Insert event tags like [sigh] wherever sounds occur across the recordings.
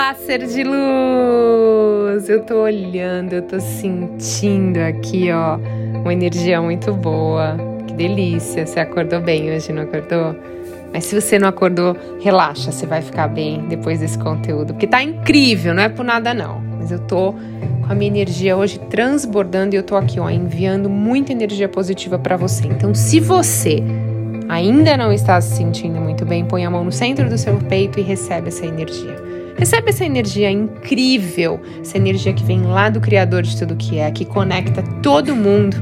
Olá, ser de luz! Eu tô olhando, eu tô sentindo aqui, ó, uma energia muito boa. Que delícia! Você acordou bem hoje, não acordou? Mas se você não acordou, relaxa, você vai ficar bem depois desse conteúdo, porque tá incrível, não é por nada não. Mas eu tô com a minha energia hoje transbordando e eu tô aqui, ó, enviando muita energia positiva para você. Então, se você ainda não está se sentindo muito bem, põe a mão no centro do seu peito e recebe essa energia. Recebe essa energia incrível, essa energia que vem lá do Criador de tudo que é, que conecta todo mundo.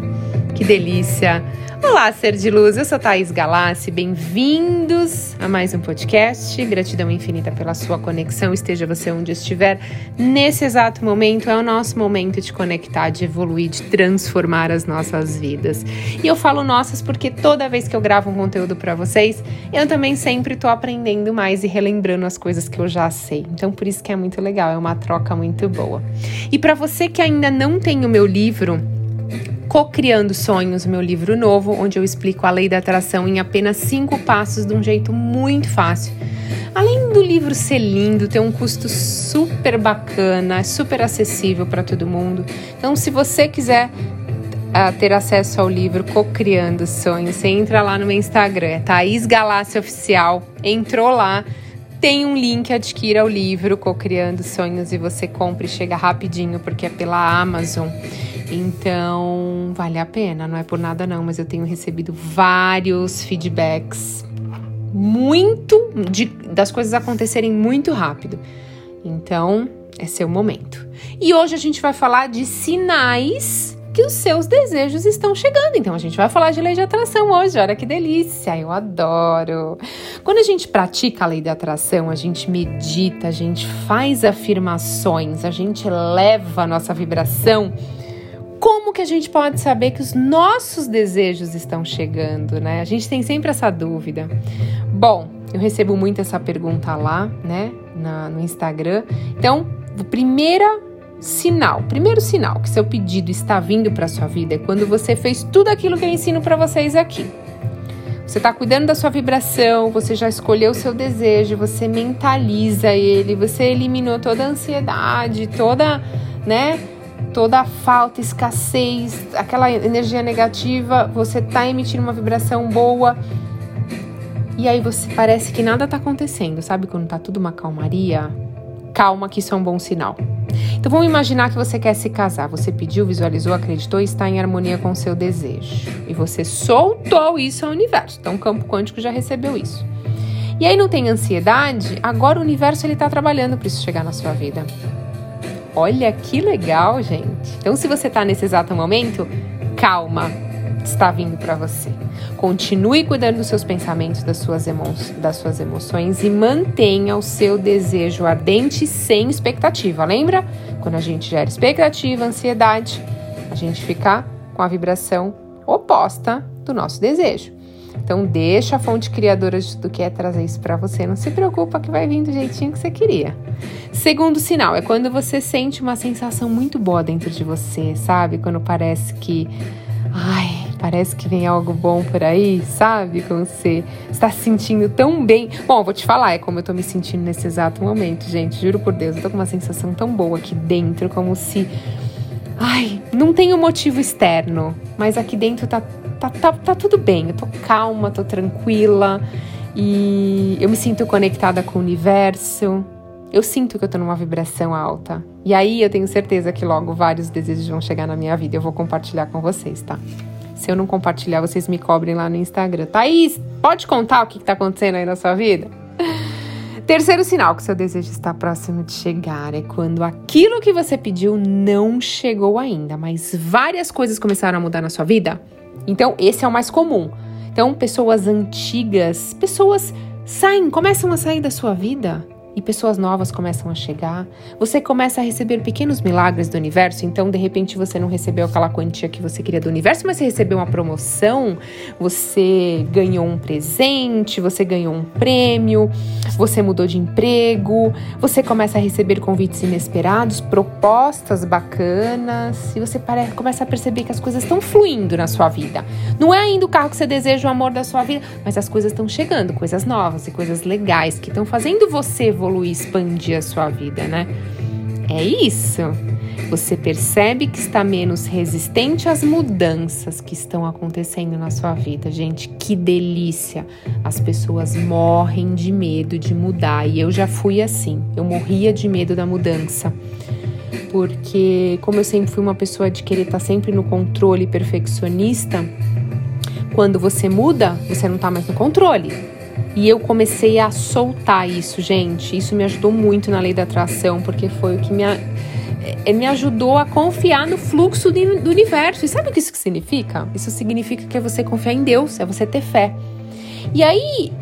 Que delícia! Olá, ser de luz, eu sou Thaís Galassi, bem-vindos a mais um podcast. Gratidão infinita pela sua conexão, esteja você onde estiver. Nesse exato momento é o nosso momento de conectar, de evoluir, de transformar as nossas vidas. E eu falo nossas porque toda vez que eu gravo um conteúdo para vocês, eu também sempre estou aprendendo mais e relembrando as coisas que eu já sei. Então, por isso que é muito legal, é uma troca muito boa. E para você que ainda não tem o meu livro, Co-Criando Sonhos, meu livro novo, onde eu explico a lei da atração em apenas cinco passos de um jeito muito fácil. Além do livro ser lindo, ter um custo super bacana, super acessível para todo mundo. Então, se você quiser uh, ter acesso ao livro Co-Criando Sonhos, você entra lá no meu Instagram, é Thaís Galácia Oficial. Entrou lá, tem um link, adquira o livro Co-Criando Sonhos e você compra e chega rapidinho, porque é pela Amazon. Então, vale a pena, não é por nada não, mas eu tenho recebido vários feedbacks muito de, das coisas acontecerem muito rápido. Então, é seu momento. E hoje a gente vai falar de sinais que os seus desejos estão chegando. Então a gente vai falar de lei de atração hoje. Olha que delícia, eu adoro. Quando a gente pratica a lei da atração, a gente medita, a gente faz afirmações, a gente leva a nossa vibração como que a gente pode saber que os nossos desejos estão chegando, né? A gente tem sempre essa dúvida. Bom, eu recebo muito essa pergunta lá, né, na, no Instagram. Então, o primeiro sinal, primeiro sinal que seu pedido está vindo para sua vida é quando você fez tudo aquilo que eu ensino para vocês aqui. Você está cuidando da sua vibração, você já escolheu o seu desejo, você mentaliza ele, você eliminou toda a ansiedade, toda, né? toda a falta, escassez, aquela energia negativa, você tá emitindo uma vibração boa. E aí você parece que nada tá acontecendo, sabe quando tá tudo uma calmaria? Calma que isso é um bom sinal. Então vamos imaginar que você quer se casar. Você pediu, visualizou, acreditou e está em harmonia com o seu desejo. E você soltou isso ao universo. Então o campo quântico já recebeu isso. E aí não tem ansiedade, agora o universo ele está trabalhando para isso chegar na sua vida. Olha que legal, gente. Então, se você está nesse exato momento, calma, está vindo para você. Continue cuidando dos seus pensamentos, das suas, emo das suas emoções e mantenha o seu desejo ardente sem expectativa. Lembra? Quando a gente gera expectativa, ansiedade, a gente fica com a vibração oposta do nosso desejo. Então deixa a fonte criadora de tudo que é trazer isso para você. Não se preocupa que vai vir do jeitinho que você queria. Segundo sinal é quando você sente uma sensação muito boa dentro de você, sabe? Quando parece que ai, parece que vem algo bom por aí, sabe? Quando você está se sentindo tão bem. Bom, vou te falar, é como eu tô me sentindo nesse exato momento, gente. Juro por Deus, eu tô com uma sensação tão boa aqui dentro, como se ai, não tem um motivo externo, mas aqui dentro tá tá, tá, tá tudo bem, eu tô calma, tô tranquila e eu me sinto conectada com o universo. Eu sinto que eu tô numa vibração alta. E aí eu tenho certeza que logo vários desejos vão chegar na minha vida. Eu vou compartilhar com vocês, tá? Se eu não compartilhar, vocês me cobrem lá no Instagram. Thaís, pode contar o que, que tá acontecendo aí na sua vida? [laughs] Terceiro sinal que seu desejo está próximo de chegar é quando aquilo que você pediu não chegou ainda, mas várias coisas começaram a mudar na sua vida então, esse é o mais comum. Então, pessoas antigas, pessoas saem, começam a sair da sua vida e pessoas novas começam a chegar. Você começa a receber pequenos milagres do universo, então de repente você não recebeu aquela quantia que você queria do universo, mas você recebeu uma promoção, você ganhou um presente, você ganhou um prêmio, você mudou de emprego, você começa a receber convites inesperados, propostas bacanas, e você começa a perceber que as coisas estão fluindo na sua vida. Não é ainda o carro que você deseja, o amor da sua vida, mas as coisas estão chegando, coisas novas e coisas legais que estão fazendo você evoluir evoluir, expandir a sua vida, né? É isso. Você percebe que está menos resistente às mudanças que estão acontecendo na sua vida. Gente, que delícia! As pessoas morrem de medo de mudar e eu já fui assim. Eu morria de medo da mudança. Porque, como eu sempre fui uma pessoa de querer estar sempre no controle perfeccionista, quando você muda, você não está mais no controle. E eu comecei a soltar isso, gente. Isso me ajudou muito na lei da atração, porque foi o que me, é, me ajudou a confiar no fluxo do universo. E sabe o que isso significa? Isso significa que é você confiar em Deus, é você ter fé. E aí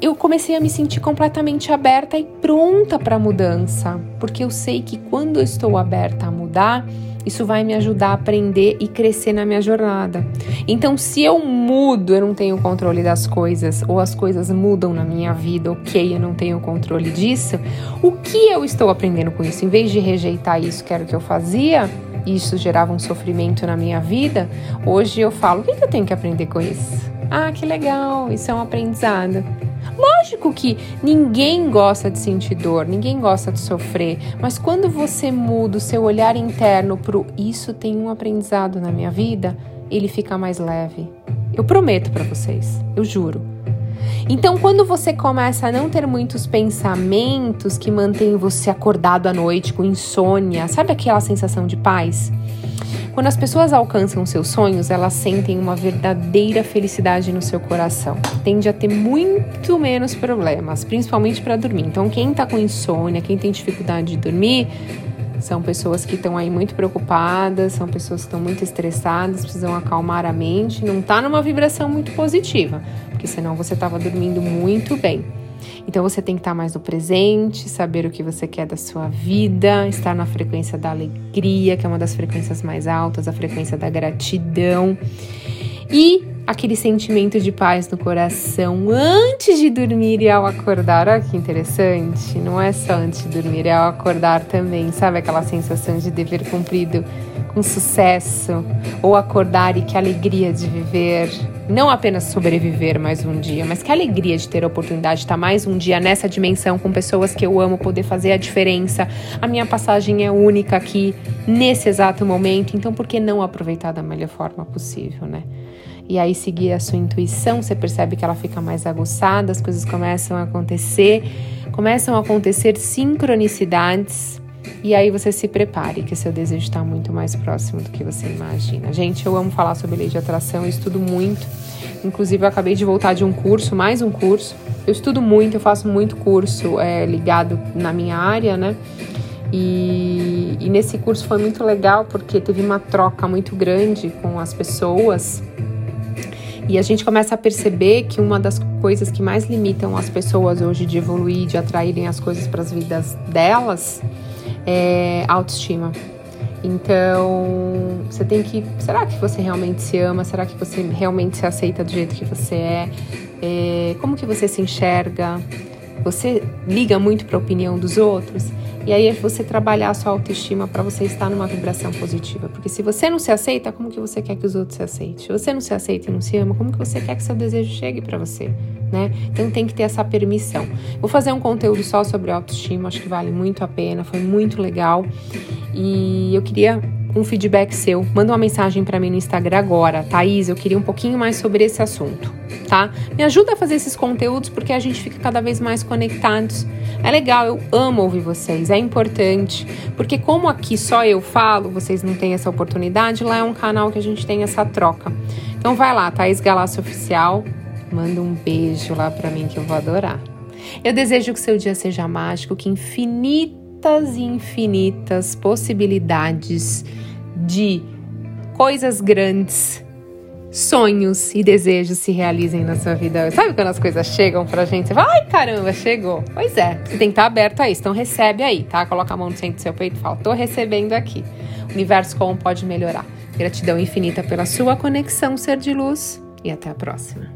eu comecei a me sentir completamente aberta e pronta para mudança, porque eu sei que quando eu estou aberta a mudar, isso vai me ajudar a aprender e crescer na minha jornada. Então, se eu mudo, eu não tenho controle das coisas, ou as coisas mudam na minha vida, ok, eu não tenho controle disso, o que eu estou aprendendo com isso? Em vez de rejeitar isso que era o que eu fazia, isso gerava um sofrimento na minha vida, hoje eu falo: o que eu tenho que aprender com isso? Ah, que legal, isso é um aprendizado. Lógico que ninguém gosta de sentir dor, ninguém gosta de sofrer, mas quando você muda o seu olhar interno para isso tem um aprendizado na minha vida, ele fica mais leve. Eu prometo para vocês, eu juro. Então, quando você começa a não ter muitos pensamentos que mantêm você acordado à noite com insônia, sabe aquela sensação de paz? Quando as pessoas alcançam seus sonhos, elas sentem uma verdadeira felicidade no seu coração. Tende a ter muito menos problemas, principalmente para dormir. Então, quem está com insônia, quem tem dificuldade de dormir, são pessoas que estão aí muito preocupadas, são pessoas que estão muito estressadas, precisam acalmar a mente, não está numa vibração muito positiva, porque senão você estava dormindo muito bem. Então você tem que estar mais no presente, saber o que você quer da sua vida, estar na frequência da alegria, que é uma das frequências mais altas, a frequência da gratidão. E aquele sentimento de paz no coração antes de dormir e ao acordar. Olha que interessante. Não é só antes de dormir, é ao acordar também. Sabe aquela sensação de dever cumprido com sucesso? Ou acordar e que alegria de viver não apenas sobreviver mais um dia, mas que alegria de ter a oportunidade de estar mais um dia nessa dimensão com pessoas que eu amo, poder fazer a diferença. A minha passagem é única aqui nesse exato momento, então por que não aproveitar da melhor forma possível, né? E aí seguir a sua intuição, você percebe que ela fica mais aguçada, as coisas começam a acontecer, começam a acontecer sincronicidades e aí você se prepare, que seu desejo está muito mais próximo do que você imagina. Gente, eu amo falar sobre lei de atração, eu estudo muito. Inclusive, eu acabei de voltar de um curso, mais um curso. Eu estudo muito, eu faço muito curso é, ligado na minha área, né? E, e nesse curso foi muito legal porque teve uma troca muito grande com as pessoas. E a gente começa a perceber que uma das coisas que mais limitam as pessoas hoje de evoluir, de atraírem as coisas para as vidas delas, é autoestima. Então, você tem que. Será que você realmente se ama? Será que você realmente se aceita do jeito que você é? é como que você se enxerga? Você liga muito para a opinião dos outros? E aí é você trabalhar a sua autoestima para você estar numa vibração positiva. Porque se você não se aceita, como que você quer que os outros se aceitem? Se você não se aceita e não se ama, como que você quer que seu desejo chegue para você? Né? Então tem que ter essa permissão. Vou fazer um conteúdo só sobre autoestima, acho que vale muito a pena, foi muito legal. E eu queria um feedback seu. Manda uma mensagem para mim no Instagram agora, Thaís. Eu queria um pouquinho mais sobre esse assunto, tá? Me ajuda a fazer esses conteúdos porque a gente fica cada vez mais conectados. É legal, eu amo ouvir vocês, é importante, porque como aqui só eu falo, vocês não têm essa oportunidade, lá é um canal que a gente tem essa troca. Então vai lá, Thaís Galácio Oficial, manda um beijo lá para mim que eu vou adorar. Eu desejo que seu dia seja mágico, que infinitas e infinitas possibilidades de coisas grandes, sonhos e desejos se realizem na sua vida. Sabe quando as coisas chegam pra gente? Você fala, ai caramba, chegou. Pois é, você tem que estar aberto a isso. Então recebe aí, tá? Coloca a mão no centro do seu peito e fala, tô recebendo aqui. O universo como pode melhorar. Gratidão infinita pela sua conexão, ser de luz. E até a próxima.